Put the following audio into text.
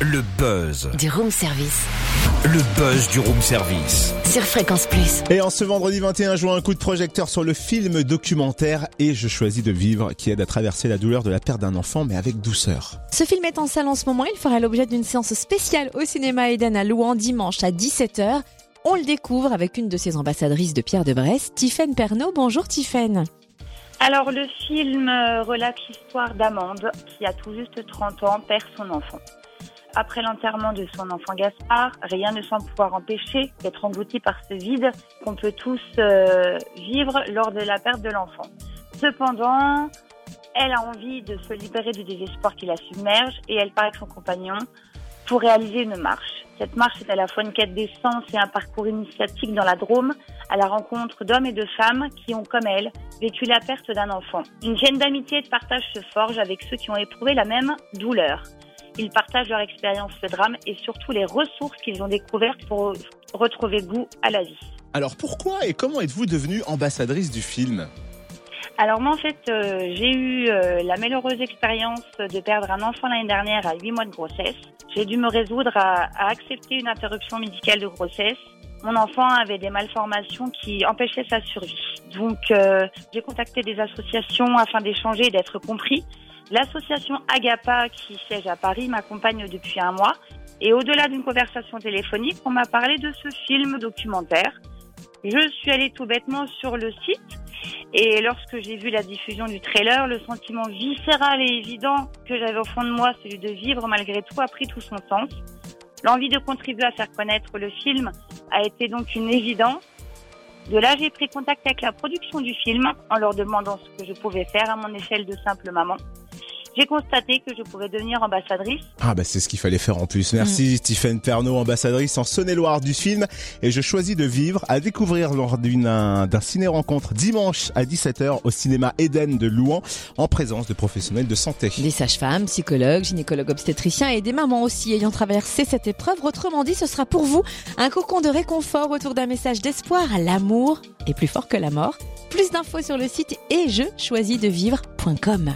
Le buzz. Du room service. Le buzz du room service. Sur Fréquence Plus. Et en ce vendredi 21 juin, un coup de projecteur sur le film documentaire Et je choisis de vivre qui aide à traverser la douleur de la perte d'un enfant mais avec douceur. Ce film est en salle en ce moment. Il fera l'objet d'une séance spéciale au cinéma Eden à Louan dimanche à 17h. On le découvre avec une de ses ambassadrices de Pierre de Brest, Tiffaine Pernaud. Bonjour Tiffaine. Alors le film euh, relate l'histoire d'Amande qui a tout juste 30 ans perd son enfant. Après l'enterrement de son enfant Gaspard, rien ne semble pouvoir empêcher d'être englouti par ce vide qu'on peut tous euh, vivre lors de la perte de l'enfant. Cependant, elle a envie de se libérer du désespoir qui la submerge et elle part avec son compagnon pour réaliser une marche. Cette marche est à la fois une quête d'essence et un parcours initiatique dans la Drôme à la rencontre d'hommes et de femmes qui ont, comme elle, vécu la perte d'un enfant. Une chaîne d'amitié et de partage se forge avec ceux qui ont éprouvé la même douleur. Ils partagent leur expérience de drame et surtout les ressources qu'ils ont découvertes pour retrouver goût à la vie. Alors pourquoi et comment êtes-vous devenue ambassadrice du film? Alors moi en fait euh, j'ai eu euh, la malheureuse expérience de perdre un enfant l'année dernière à 8 mois de grossesse. J'ai dû me résoudre à, à accepter une interruption médicale de grossesse. Mon enfant avait des malformations qui empêchaient sa survie. Donc euh, j'ai contacté des associations afin d'échanger et d'être compris. L'association Agapa, qui siège à Paris, m'accompagne depuis un mois. Et au-delà d'une conversation téléphonique, on m'a parlé de ce film documentaire. Je suis allée tout bêtement sur le site et lorsque j'ai vu la diffusion du trailer, le sentiment viscéral et évident que j'avais au fond de moi, celui de vivre malgré tout, a pris tout son sens. L'envie de contribuer à faire connaître le film a été donc une évidence. De là, j'ai pris contact avec la production du film en leur demandant ce que je pouvais faire à mon échelle de simple maman j'ai constaté que je pouvais devenir ambassadrice. Ah bah c'est ce qu'il fallait faire en plus. Merci Stéphane Pernaud, ambassadrice en Saône-et-Loire du film. Et je choisis de vivre à découvrir lors d'une d'un ciné-rencontre dimanche à 17h au cinéma Eden de Louan en présence de professionnels de santé. Des sages-femmes, psychologues, gynécologues obstétriciens et des mamans aussi ayant traversé cette épreuve. Autrement dit, ce sera pour vous un cocon de réconfort autour d'un message d'espoir. L'amour est plus fort que la mort. Plus d'infos sur le site et je choisis de vivre.com.